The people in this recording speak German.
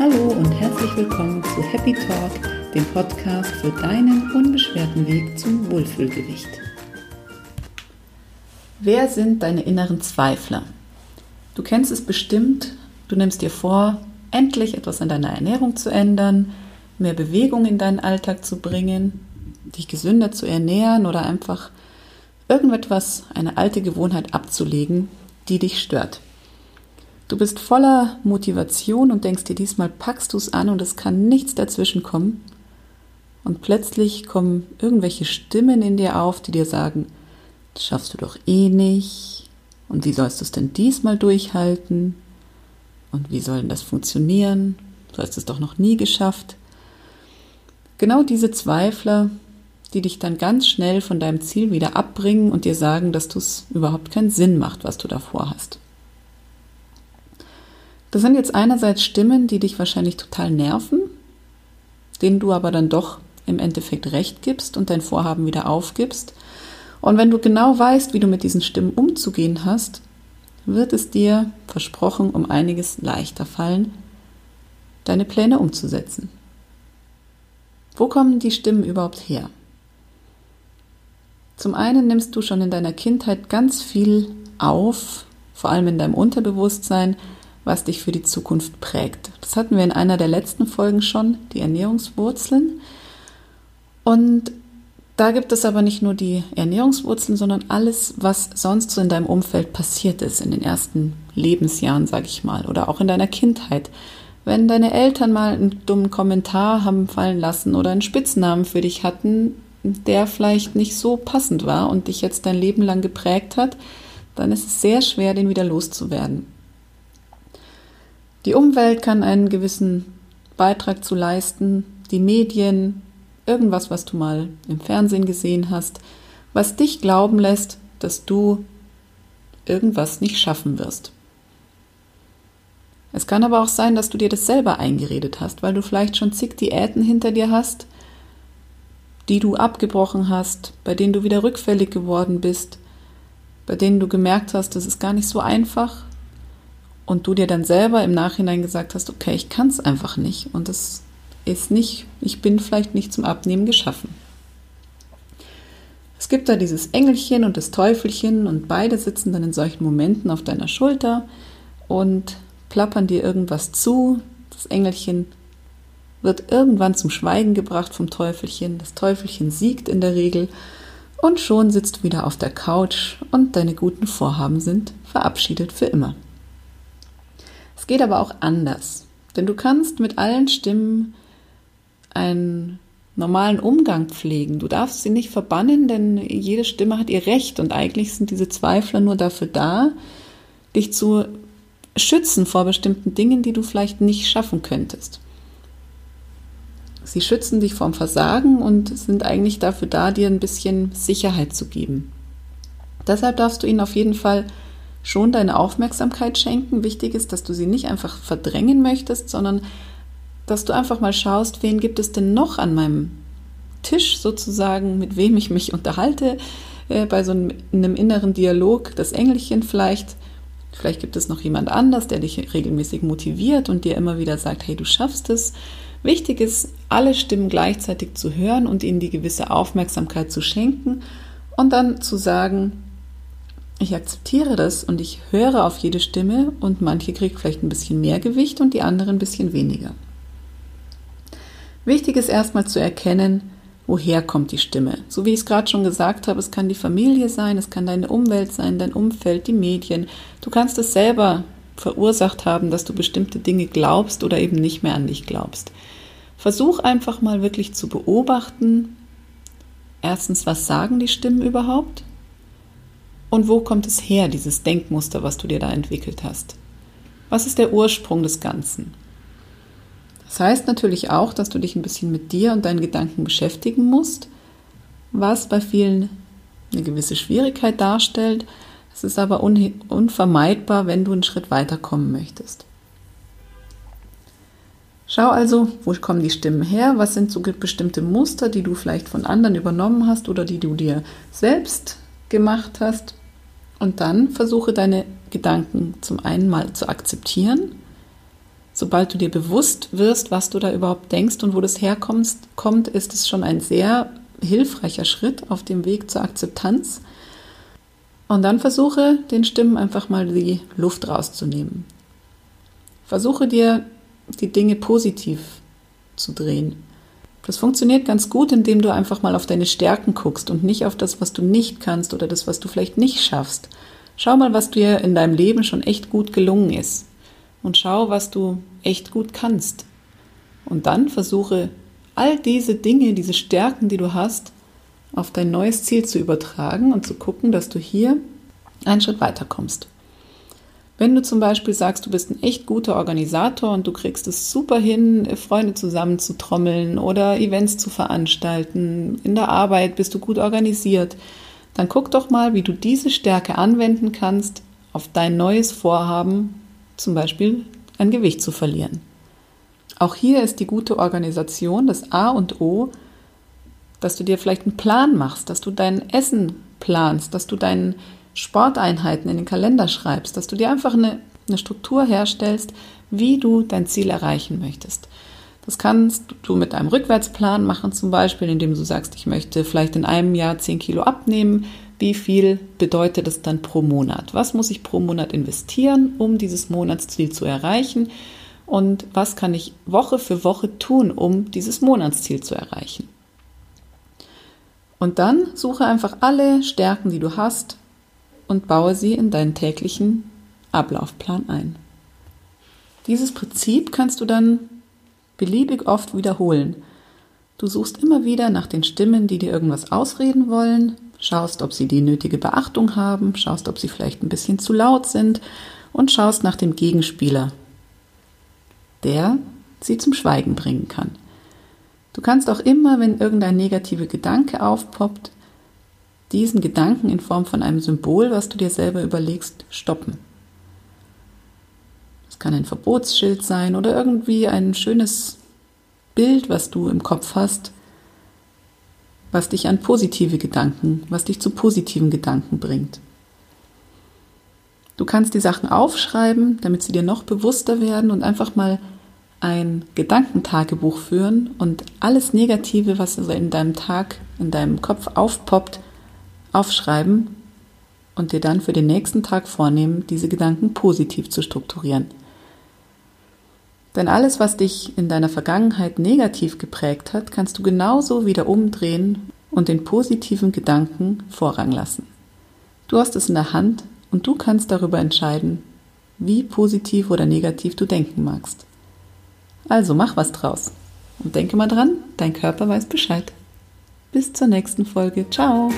Hallo und herzlich willkommen zu Happy Talk, dem Podcast für deinen unbeschwerten Weg zum Wohlfühlgewicht. Wer sind deine inneren Zweifler? Du kennst es bestimmt, du nimmst dir vor, endlich etwas an deiner Ernährung zu ändern, mehr Bewegung in deinen Alltag zu bringen, dich gesünder zu ernähren oder einfach irgendetwas, eine alte Gewohnheit abzulegen, die dich stört. Du bist voller Motivation und denkst dir, diesmal packst du es an und es kann nichts dazwischen kommen. Und plötzlich kommen irgendwelche Stimmen in dir auf, die dir sagen, das schaffst du doch eh nicht. Und wie sollst du es denn diesmal durchhalten? Und wie soll denn das funktionieren? Du hast es doch noch nie geschafft. Genau diese Zweifler, die dich dann ganz schnell von deinem Ziel wieder abbringen und dir sagen, dass du es überhaupt keinen Sinn macht, was du davor hast. Das sind jetzt einerseits Stimmen, die dich wahrscheinlich total nerven, denen du aber dann doch im Endeffekt recht gibst und dein Vorhaben wieder aufgibst. Und wenn du genau weißt, wie du mit diesen Stimmen umzugehen hast, wird es dir versprochen um einiges leichter fallen, deine Pläne umzusetzen. Wo kommen die Stimmen überhaupt her? Zum einen nimmst du schon in deiner Kindheit ganz viel auf, vor allem in deinem Unterbewusstsein, was dich für die Zukunft prägt. Das hatten wir in einer der letzten Folgen schon, die Ernährungswurzeln. Und da gibt es aber nicht nur die Ernährungswurzeln, sondern alles, was sonst so in deinem Umfeld passiert ist, in den ersten Lebensjahren, sag ich mal, oder auch in deiner Kindheit. Wenn deine Eltern mal einen dummen Kommentar haben fallen lassen oder einen Spitznamen für dich hatten, der vielleicht nicht so passend war und dich jetzt dein Leben lang geprägt hat, dann ist es sehr schwer, den wieder loszuwerden. Die Umwelt kann einen gewissen Beitrag zu leisten, die Medien, irgendwas, was du mal im Fernsehen gesehen hast, was dich glauben lässt, dass du irgendwas nicht schaffen wirst. Es kann aber auch sein, dass du dir das selber eingeredet hast, weil du vielleicht schon zig Diäten hinter dir hast, die du abgebrochen hast, bei denen du wieder rückfällig geworden bist, bei denen du gemerkt hast, das ist gar nicht so einfach, und du dir dann selber im Nachhinein gesagt hast, okay, ich kann es einfach nicht und es ist nicht, ich bin vielleicht nicht zum Abnehmen geschaffen. Es gibt da dieses Engelchen und das Teufelchen und beide sitzen dann in solchen Momenten auf deiner Schulter und plappern dir irgendwas zu. Das Engelchen wird irgendwann zum Schweigen gebracht vom Teufelchen. Das Teufelchen siegt in der Regel und schon sitzt du wieder auf der Couch und deine guten Vorhaben sind verabschiedet für immer. Geht aber auch anders, denn du kannst mit allen Stimmen einen normalen Umgang pflegen. Du darfst sie nicht verbannen, denn jede Stimme hat ihr Recht und eigentlich sind diese Zweifler nur dafür da, dich zu schützen vor bestimmten Dingen, die du vielleicht nicht schaffen könntest. Sie schützen dich vom Versagen und sind eigentlich dafür da, dir ein bisschen Sicherheit zu geben. Deshalb darfst du ihnen auf jeden Fall schon deine Aufmerksamkeit schenken. Wichtig ist, dass du sie nicht einfach verdrängen möchtest, sondern dass du einfach mal schaust, wen gibt es denn noch an meinem Tisch sozusagen, mit wem ich mich unterhalte, äh, bei so einem, einem inneren Dialog, das Engelchen vielleicht. Vielleicht gibt es noch jemand anders, der dich regelmäßig motiviert und dir immer wieder sagt, hey, du schaffst es. Wichtig ist, alle Stimmen gleichzeitig zu hören und ihnen die gewisse Aufmerksamkeit zu schenken und dann zu sagen, ich akzeptiere das und ich höre auf jede Stimme und manche kriegt vielleicht ein bisschen mehr Gewicht und die andere ein bisschen weniger. Wichtig ist erstmal zu erkennen, woher kommt die Stimme. So wie ich es gerade schon gesagt habe, es kann die Familie sein, es kann deine Umwelt sein, dein Umfeld, die Medien. Du kannst es selber verursacht haben, dass du bestimmte Dinge glaubst oder eben nicht mehr an dich glaubst. Versuch einfach mal wirklich zu beobachten. Erstens, was sagen die Stimmen überhaupt? Und wo kommt es her, dieses Denkmuster, was du dir da entwickelt hast? Was ist der Ursprung des Ganzen? Das heißt natürlich auch, dass du dich ein bisschen mit dir und deinen Gedanken beschäftigen musst, was bei vielen eine gewisse Schwierigkeit darstellt. Es ist aber unvermeidbar, wenn du einen Schritt weiterkommen möchtest. Schau also, wo kommen die Stimmen her, was sind so bestimmte Muster, die du vielleicht von anderen übernommen hast oder die du dir selbst gemacht hast und dann versuche deine Gedanken zum einen mal zu akzeptieren, sobald du dir bewusst wirst, was du da überhaupt denkst und wo das herkommt, kommt, ist es schon ein sehr hilfreicher Schritt auf dem Weg zur Akzeptanz. Und dann versuche den Stimmen einfach mal die Luft rauszunehmen. Versuche dir die Dinge positiv zu drehen. Das funktioniert ganz gut, indem du einfach mal auf deine Stärken guckst und nicht auf das, was du nicht kannst oder das, was du vielleicht nicht schaffst. Schau mal, was dir in deinem Leben schon echt gut gelungen ist. Und schau, was du echt gut kannst. Und dann versuche all diese Dinge, diese Stärken, die du hast, auf dein neues Ziel zu übertragen und zu gucken, dass du hier einen Schritt weiterkommst. Wenn du zum Beispiel sagst, du bist ein echt guter Organisator und du kriegst es super hin, Freunde zusammenzutrommeln oder Events zu veranstalten, in der Arbeit bist du gut organisiert, dann guck doch mal, wie du diese Stärke anwenden kannst auf dein neues Vorhaben, zum Beispiel ein Gewicht zu verlieren. Auch hier ist die gute Organisation das A und O, dass du dir vielleicht einen Plan machst, dass du dein Essen planst, dass du deinen Sporteinheiten in den Kalender schreibst, dass du dir einfach eine, eine Struktur herstellst, wie du dein Ziel erreichen möchtest. Das kannst du mit einem Rückwärtsplan machen, zum Beispiel, indem du sagst, ich möchte vielleicht in einem Jahr 10 Kilo abnehmen. Wie viel bedeutet das dann pro Monat? Was muss ich pro Monat investieren, um dieses Monatsziel zu erreichen? Und was kann ich Woche für Woche tun, um dieses Monatsziel zu erreichen? Und dann suche einfach alle Stärken, die du hast, und baue sie in deinen täglichen Ablaufplan ein. Dieses Prinzip kannst du dann beliebig oft wiederholen. Du suchst immer wieder nach den Stimmen, die dir irgendwas ausreden wollen, schaust, ob sie die nötige Beachtung haben, schaust, ob sie vielleicht ein bisschen zu laut sind und schaust nach dem Gegenspieler, der sie zum Schweigen bringen kann. Du kannst auch immer, wenn irgendein negativer Gedanke aufpoppt, diesen Gedanken in Form von einem Symbol, was du dir selber überlegst, stoppen. Es kann ein Verbotsschild sein oder irgendwie ein schönes Bild, was du im Kopf hast, was dich an positive Gedanken, was dich zu positiven Gedanken bringt. Du kannst die Sachen aufschreiben, damit sie dir noch bewusster werden und einfach mal ein Gedankentagebuch führen und alles Negative, was in deinem Tag, in deinem Kopf aufpoppt, aufschreiben und dir dann für den nächsten Tag vornehmen, diese Gedanken positiv zu strukturieren. Denn alles, was dich in deiner Vergangenheit negativ geprägt hat, kannst du genauso wieder umdrehen und den positiven Gedanken Vorrang lassen. Du hast es in der Hand und du kannst darüber entscheiden, wie positiv oder negativ du denken magst. Also mach was draus. Und denke mal dran, dein Körper weiß Bescheid. Bis zur nächsten Folge. Ciao!